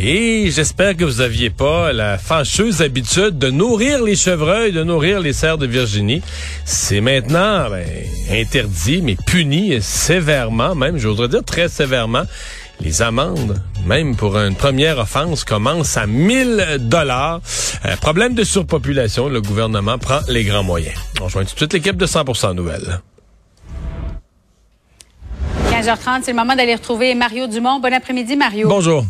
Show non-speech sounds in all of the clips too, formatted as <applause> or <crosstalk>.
Et j'espère que vous aviez pas la fâcheuse habitude de nourrir les chevreuils, de nourrir les cerfs de Virginie. C'est maintenant ben, interdit, mais puni sévèrement, même, j'oserais dire très sévèrement. Les amendes, même pour une première offense, commencent à 1000 dollars. Euh, problème de surpopulation, le gouvernement prend les grands moyens. On rejoint tout de suite l'équipe de 100% Nouvelles. 15h30, c'est le moment d'aller retrouver Mario Dumont. Bon après-midi, Mario. Bonjour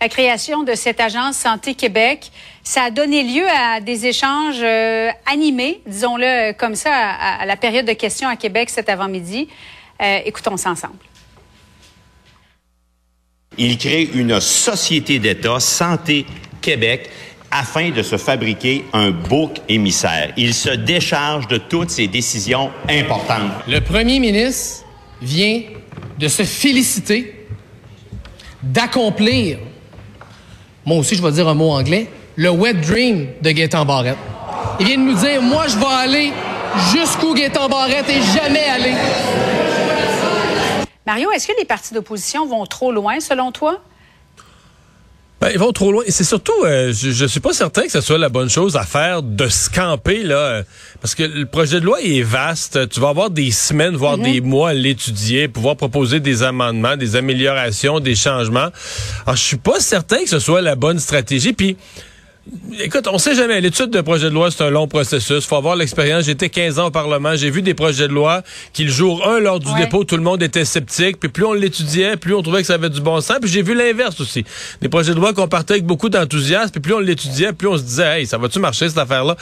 la création de cette agence Santé Québec, ça a donné lieu à des échanges euh, animés, disons-le comme ça, à, la période de questions à Québec cet avant-midi. Euh, écoutons ça ensemble. Il crée une société d'État, Santé Québec, afin de se fabriquer un bouc émissaire. Il se décharge de toutes ses décisions importantes. Le premier ministre vient de se féliciter d'accomplir moi aussi je vais dire un mot anglais, le wet dream de Gaétan Barrette. Il vient de nous dire, moi je vais aller jusqu'où Gaétan Barrette est jamais allé. Mario, est-ce que les partis d'opposition vont trop loin selon toi? Ben, ils vont trop loin. Et c'est surtout, euh, je, ne suis pas certain que ce soit la bonne chose à faire de scamper là, euh, parce que le projet de loi est vaste. Tu vas avoir des semaines, voire mhm. des mois à l'étudier, pouvoir proposer des amendements, des améliorations, des changements. Alors, je suis pas certain que ce soit la bonne stratégie. Puis Écoute, on sait jamais. L'étude de projet de loi, c'est un long processus. faut avoir l'expérience. J'étais 15 ans au Parlement. J'ai vu des projets de loi qui, le jour 1, lors du dépôt, tout le monde était sceptique. Puis plus on l'étudiait, plus on trouvait que ça avait du bon sens. Puis j'ai vu l'inverse aussi. Des projets de loi qu'on partait avec beaucoup d'enthousiasme. Puis plus on l'étudiait, plus on se disait, hey, ça va-tu marcher cette affaire-là?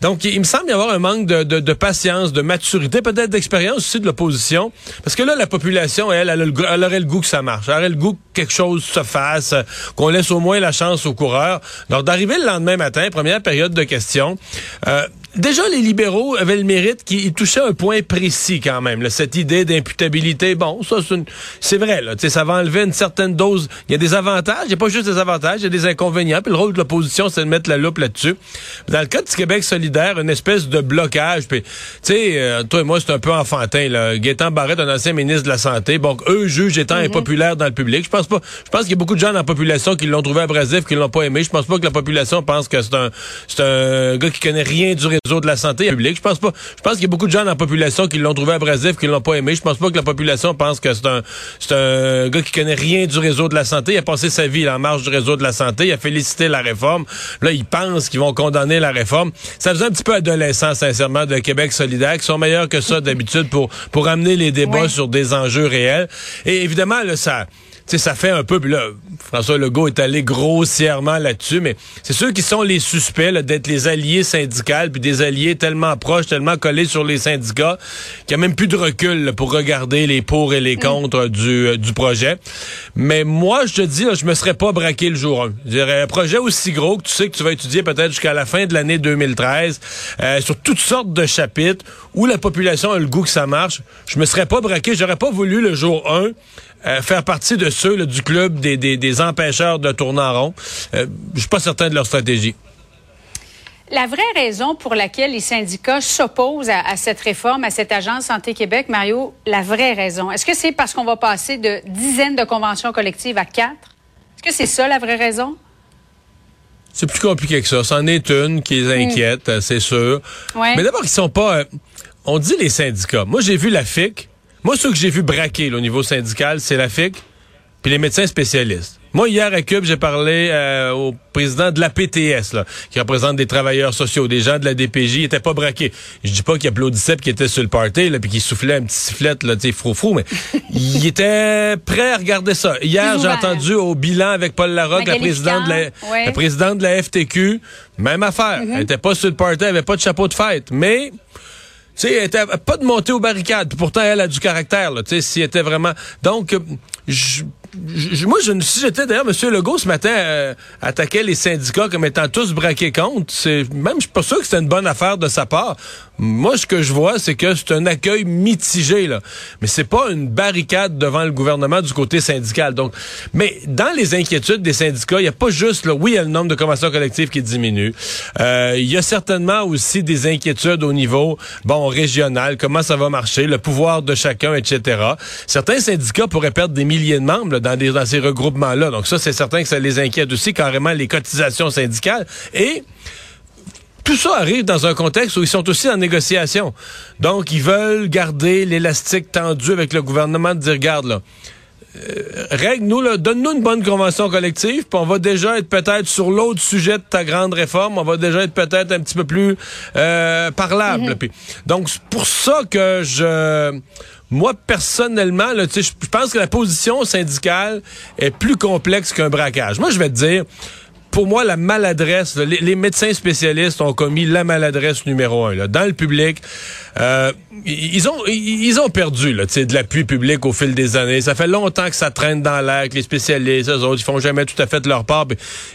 Donc, il me semble y avoir un manque de, patience, de maturité, peut-être d'expérience aussi de l'opposition. Parce que là, la population, elle, elle, elle, aurait le goût que ça marche. Elle aurait le goût que quelque chose se fasse, qu'on laisse au moins la chance aux coureurs. Donc, d'arriver le lendemain matin, première période de questions, euh, Déjà, les libéraux avaient le mérite qu'ils touchaient un point précis quand même. cette idée d'imputabilité, bon, ça c'est vrai. Là, ça va enlever une certaine dose. Il y a des avantages, il n'y a pas juste des avantages, il y a des inconvénients. Puis le rôle de l'opposition, c'est de mettre la loupe là-dessus. Dans le cas du Québec solidaire, une espèce de blocage. Puis, tu sais, euh, toi et moi, c'est un peu enfantin. Là. Gaétan Barrette, un ancien ministre de la Santé, bon, eux jugent étant mm-hmm. impopulaire dans le public. Je pense pas. Je pense qu'il y a beaucoup de gens dans la population qui l'ont trouvé abrasif, qui l'ont pas aimé. Je pense pas que la population pense que c'est un, c'est un gars qui connaît rien du de la santé publique. Je pense pas. Je pense qu'il y a beaucoup de gens dans la population qui l'ont trouvé abrasif, qui l'ont pas aimé. Je pense pas que la population pense que c'est un, c'est un gars qui connaît rien du réseau de la santé. Il a passé sa vie en marge du réseau de la santé. Il a félicité la réforme. Là, il pense qu'ils vont condamner la réforme. Ça faisait un petit peu adolescent, sincèrement, de Québec solidaire, qui sont meilleurs que ça d'habitude pour, pour amener les débats sur des enjeux réels. Et évidemment, là, ça, sais, ça fait un peu, puis là, François Legault est allé grossièrement là-dessus, mais c'est ceux qui sont les suspects d'être les alliés syndicaux, puis des alliés tellement proches, tellement collés sur les syndicats, qu'il n'y a même plus de recul pour regarder les pour et les mm. contre du, euh, du projet. Mais moi, je te dis, là, je me serais pas braqué le jour 1. Je dirais, un projet aussi gros que tu sais que tu vas étudier peut-être jusqu'à la fin de l'année 2013, euh, sur toutes sortes de chapitres, où la population a le goût que ça marche, je me serais pas braqué, j'aurais pas voulu le jour 1 euh, faire partie de ceux du club des, des, empêcheurs de tourner en rond. Euh, je suis pas certain de leur stratégie. La vraie raison pour laquelle les syndicats s'opposent à, cette réforme, à cette agence Santé Québec, Mario, la vraie raison, est-ce que c'est parce qu'on va passer de dizaines de conventions collectives à quatre? Est-ce que c'est ça la vraie raison? C'est plus compliqué que ça. C'en est une qui les inquiète, c'est sûr. Mais d'abord, ils sont pas... Euh, on dit les syndicats. Moi, j'ai vu la FIC moi, ceux que j'ai vu braquer au niveau syndical, c'est la FIC puis les médecins spécialistes. Moi, hier à Cube, j'ai parlé euh, au président de la PTS, là, qui représente des travailleurs sociaux, des gens de la DPJ. Il était pas braqué. Je dis pas qu'il applaudissait puis qu'il était sur le party, là, puis qu'il soufflait un petit sifflet, là, tu sais, frou mais <laughs> il était prêt à regarder ça. Hier, j'ai entendu au bilan avec Paul Larocque, la présidente, de la, la, présidente de la FTQ, même affaire. Mm-hmm. Elle était pas sur le party, elle avait pas de chapeau de fête, mais tu sais, était pas de monter aux barricades. pourtant, elle a du caractère, là. Tu sais, si était vraiment. Donc, je moi, je, si j'étais d'ailleurs, M. Legault ce matin euh, attaquait les syndicats comme étant tous braqués contre. Même, je suis pas sûr que c'était une bonne affaire de sa part. Moi, ce que je vois, c'est que c'est un accueil mitigé là, mais c'est pas une barricade devant le gouvernement du côté syndical. Donc, mais dans les inquiétudes des syndicats, il y a pas juste là, oui, il y a le nombre de conventions collectives qui diminue. Euh, il y a certainement aussi des inquiétudes au niveau bon régional, comment ça va marcher, le pouvoir de chacun, etc. Certains syndicats pourraient perdre des milliers de membres dans, des, dans ces regroupements-là. Donc ça, c'est certain que ça les inquiète aussi carrément les cotisations syndicales. Et tout ça arrive dans un contexte où ils sont aussi en négociation. Donc, ils veulent garder l'élastique tendu avec le gouvernement de dire, regarde, là, euh, règle-nous, donne-nous une bonne convention collective, puis on va déjà être peut-être sur l'autre sujet de ta grande réforme, on va déjà être peut-être un petit peu plus euh, parlable. Mm-hmm. donc, c'est pour ça que je moi, personnellement, là, je pense que la position syndicale est plus complexe qu'un braquage. Moi, je vais te dire, pour moi, la maladresse, les, médecins spécialistes ont commis la maladresse numéro un. Là. Dans le public, euh, ils ont ils ont perdu là, de l'appui public au fil des années. Ça fait longtemps que ça traîne dans l'air, que les spécialistes, eux autres, ils font jamais tout à fait leur part.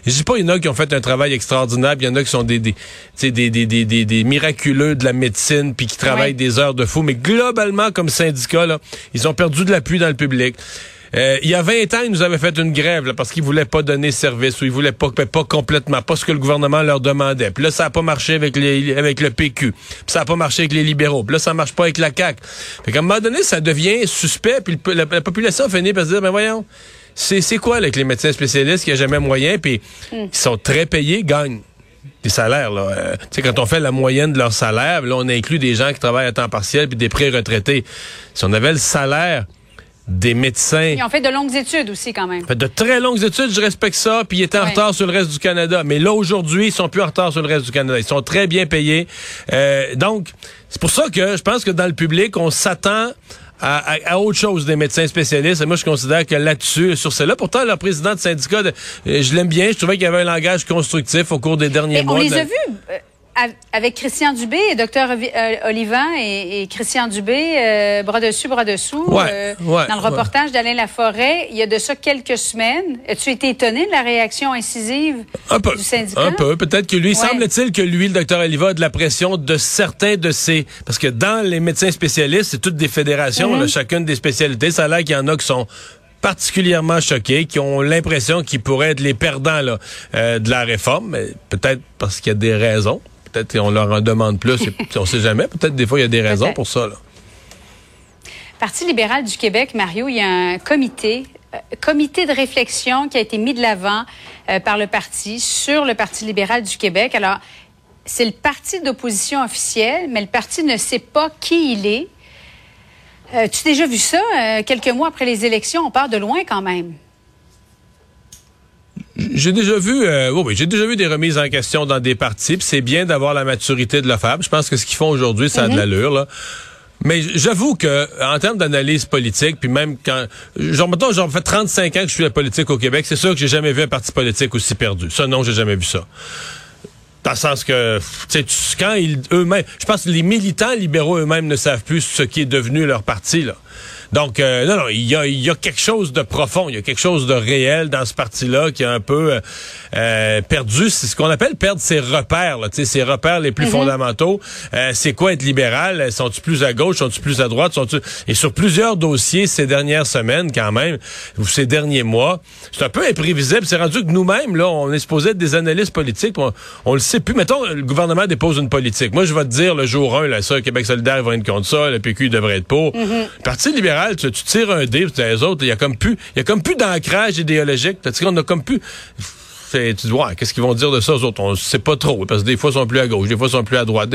Je dis pas, il y en a qui ont fait un travail extraordinaire, il y en a qui sont des des, des, des, des, des, miraculeux de la médecine, puis qui travaillent des heures de fou. Mais globalement, comme syndicat, là, ils ont perdu de l'appui dans le public. Euh, il y a 20 ans, ils nous avaient fait une grève parce qu'ils voulaient pas donner service ou ils voulaient pas, pas complètement, pas ce que le gouvernement leur demandait. Puis là, ça a pas marché avec les, avec le PQ. Puis ça a pas marché avec les libéraux. Puis là, ça marche pas avec la CAQ. Fait qu'à un moment donné, ça devient suspect. Puis la, population finit par se dire, ben voyons, c'est, c'est quoi avec les médecins spécialistes qui a jamais moyen, puis mm. ils sont très payés, gagnent des salaires. Là. Euh, tu sais, quand on fait la moyenne de leur salaire, là, on inclut des gens qui travaillent à temps partiel puis des pré-retraités. Si on avait le salaire des médecins. Ils ont fait de longues études aussi, quand même. de très longues études, je respecte ça, puis ils étaient en retard sur le reste du Canada. Mais là, aujourd'hui, ils sont plus en retard sur le reste du Canada. Ils sont très bien payés. Euh, donc, c'est pour ça que je pense que dans le public, on s'attend à, autre chose des médecins spécialistes. Et moi, je considère que là-dessus, sur cela, pourtant, le président de syndicat, euh, je l'aime bien. Je trouvais qu'il y avait un langage constructif au cours des derniers mois. On les a vus. Avec Christian Dubé, docteur euh, Olivan et, Christian Dubé, euh, bras dessus, bras dessous, euh, dans le reportage d'Alain Laforêt, il y a de ça quelques semaines. As-tu été étonné de la réaction incisive du syndicat? Un peu. Peut-être que lui, semble-t-il que lui, le docteur Olivan, a de la pression de certains de ses... Parce que dans les médecins spécialistes, c'est toutes des fédérations, mm-hmm. chacune des spécialités. Ça a l'air qu'il y en a qui sont particulièrement choqués, qui ont l'impression qu'ils pourraient être les perdants là, de la réforme, peut-être parce qu'il y a des raisons peut-être on leur en demande plus. <laughs> on ne sait jamais. Peut-être des fois, il y a des raisons pour ça. Parti libéral du Québec, Mario, il y a un comité euh, comité de réflexion qui a été mis de l'avant euh, par le parti sur le Parti libéral du Québec. Alors, c'est le parti d'opposition officiel, mais le parti ne sait pas qui il est. Euh, tu as déjà vu ça? quelques mois après les élections, on part de loin quand même. J'ai déjà vu, euh, oui, j'ai déjà vu des remises en question dans des partis. C'est bien d'avoir la maturité de le faire. Je pense que ce qu'ils font aujourd'hui, ça a de mhm. l'allure. Là. Mais j'avoue que en termes d'analyse politique, puis même quand genre mettons, genre fait 35 ans que je suis à la politique au Québec, c'est sûr que j'ai jamais vu un parti politique aussi perdu. Ça non, j'ai jamais vu ça. Dans le sens que, tu sais, quand ils eux-mêmes, je pense que les militants libéraux eux-mêmes ne savent plus ce qui est devenu leur parti là. Donc, euh, non, non, il y a, y a quelque chose de profond, il y a quelque chose de réel dans ce parti-là qui a un peu euh, euh perdu, c'est ce qu'on appelle perdre ses repères, là, ses repères les plus mhm. fondamentaux. Euh, c'est quoi être libéral? Sont-ils plus à gauche? Sont-ils plus à droite? Sont Et sur plusieurs dossiers ces dernières semaines, quand même, ou ces derniers mois, c'est un peu imprévisible. C'est rendu que nous-mêmes, là, on est supposé être des analystes politiques. On, on, le sait plus. Mettons, le gouvernement dépose une politique. Moi, je vais te dire le jour 1, là, ça, Québec solidaire va être contre ça, le PQ devrait être pour. Mhm. Parti libéral tu, tires un dé, les autres, il y a comme plus, y a comme plus d'ancrage idéologique. On a comme plus tu dis, ouais, qu'est-ce qu'ils vont dire de ça aux autres? On sait pas trop, parce que des fois, ils sont plus à gauche, des fois, ils sont plus à droite.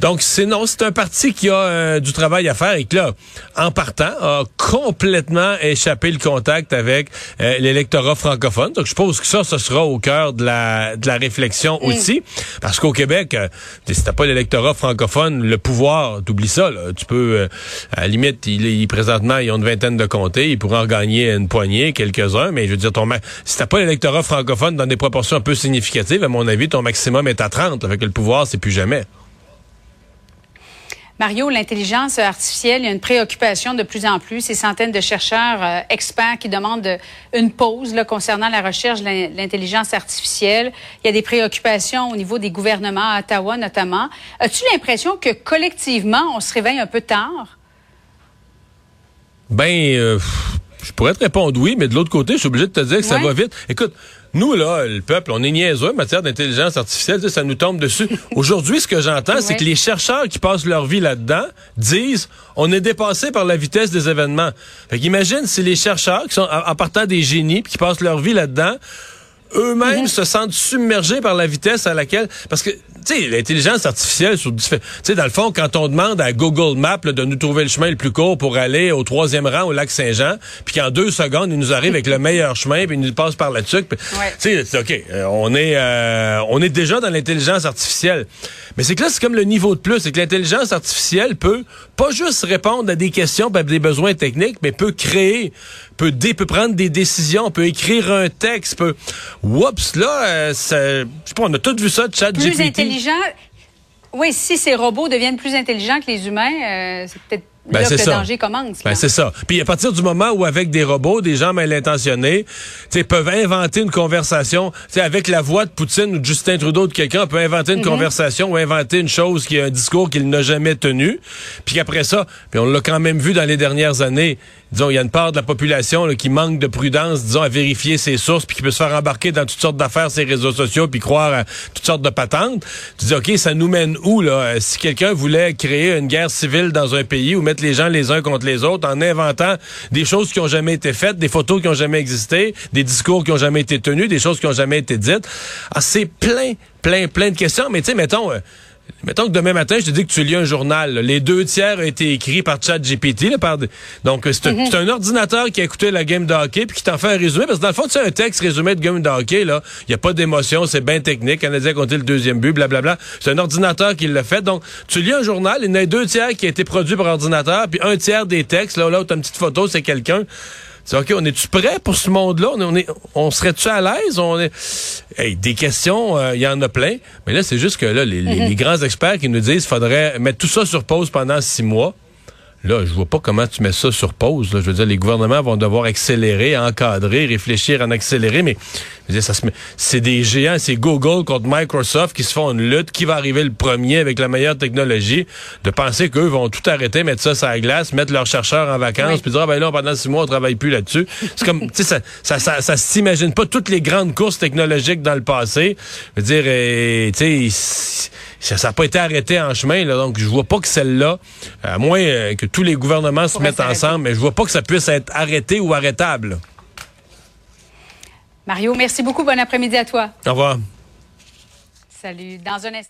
Donc, c'est non, c'est un parti qui a euh, du travail à faire et qui, là, en partant, a complètement échappé le contact avec euh, l'électorat francophone. Donc, je suppose que ça, ce sera au cœur de la, de la réflexion aussi. Parce qu'au Québec, euh, si t'as pas l'électorat francophone, le pouvoir, t'oublies ça, là. Tu peux, à la limite, il, présentement, ils ont une vingtaine de comtés, ils pourraient en gagner une poignée, quelques-uns, mais je veux dire, ton, si t'as pas l'électorat francophone dans des proportions un peu significatives, à mon avis, ton maximum est à 30. Avec le pouvoir, c'est plus jamais. Mario, l'intelligence artificielle, il y a une préoccupation de plus en plus. Ces centaines de chercheurs euh, experts qui demandent une pause là, concernant la recherche de l'intelligence artificielle. Il y a des préoccupations au niveau des gouvernements à Ottawa notamment. As-tu l'impression que collectivement, on se réveille un peu tard? Ben, euh, je pourrais te répondre oui, mais de l'autre côté, je suis obligé de te dire que ça va vite. Écoute, nous, là, le peuple, on est niaiseux en matière d'intelligence artificielle, ça nous tombe dessus. <laughs> Aujourd'hui, ce que j'entends, c'est que les chercheurs qui passent leur vie là-dedans disent on est dépassé par la vitesse des événements. Fait qu'imagine si les chercheurs qui sont en partant des génies puis qui passent leur vie là-dedans eux-mêmes se sentent submergés par la vitesse à laquelle parce que tu sais l'intelligence artificielle sur tu sais dans le fond quand on demande à Google Maps de nous trouver le chemin le plus court pour aller au troisième rang au lac Saint-Jean puis qu'en deux secondes il nous arrive avec le meilleur chemin puis il nous passe par là-dessus tu sais ok euh, on est euh, on est déjà dans l'intelligence artificielle. Mais c'est que là c'est comme le niveau de plus c'est que l'intelligence artificielle peut pas juste répondre à des questions à des besoins techniques mais peut créer peut peut prendre des décisions peut écrire un texte peut Oups, là, euh, je sais pas, on a tous vu ça chat Plus intelligent. Oui, si ces robots deviennent plus intelligents que les humains, euh, c'est peut-être ben, là que le danger commence. Ben, c'est ça. Puis à partir du moment où avec des robots, des gens mal intentionnés, peuvent inventer une conversation, avec la voix de Poutine ou de Justin Trudeau de quelqu'un, on peut inventer une mm-hmm. conversation ou inventer une chose qui est un discours qu'il n'a jamais tenu. Puis après ça, puis on l'a quand même vu dans les dernières années, disons, il y a une part de la population qui manque de prudence, disons, à vérifier ses sources, puis qui peut se faire embarquer dans toutes sortes d'affaires, ses réseaux sociaux, puis croire à toutes sortes de patentes. Tu dis, OK, ça nous mène où, là? Euh, si quelqu'un voulait créer une guerre civile dans un pays ou mettre les gens les uns contre les autres en inventant des choses qui ont jamais été faites, des photos qui ont jamais existé, des discours qui ont jamais été tenus, des choses qui ont jamais été dites. Ah, c'est plein, plein, plein de questions. Mais tu sais, mettons... Euh, Mettons que demain matin, je te dis que tu lis un journal. Les deux tiers ont été écrits par ChatGPT. Par... Donc, mhm. c'est un, ordinateur qui a écouté la game de hockey puis qui t'en fait un résumé. Parce que dans le fond, tu sais, un texte résumé de game de hockey, là, il n'y a pas d'émotion, c'est bien technique. On a dit compter le deuxième but, blablabla. C'est un ordinateur qui l'a fait. Donc, tu lis un journal, il y en a deux tiers qui a été produit par ordinateur, puis un tiers des textes, là, là où tu as une petite photo, c'est quelqu'un. C'est OK, on est-tu prêt pour ce monde-là? On, est, on serait-tu à l'aise? On est... Hey, des questions, euh, il y en a plein. Mais là, c'est juste que là, les, les, grands experts qui nous disent qu'il faudrait mettre tout ça sur pause pendant six mois. Là, je vois pas comment tu mets ça sur pause. Je veux dire, les gouvernements vont devoir accélérer, encadrer, réfléchir en accélérer, mais ça se c'est des géants, c'est Google contre Microsoft qui se font une lutte. Qui va arriver le premier avec la meilleure technologie? De penser qu'eux vont tout arrêter, mettre ça sur la glace, mettre leurs chercheurs en vacances, puis dire, ah, ben là, pendant six mois, on travaille plus là-dessus. C'est comme, tu sais, ça, ça, ça, ça s'imagine pas toutes les grandes courses technologiques dans le passé. Je veux dire, euh, tu sais, ça n'a pas été arrêté en chemin, là, donc je vois pas que celle-là, à moins euh, que tous les gouvernements se mettent ensemble, mais je vois pas que ça puisse être arrêté ou arrêtable. Mario, merci beaucoup. Bon après-midi à toi. Au revoir. Salut. Dans un instant.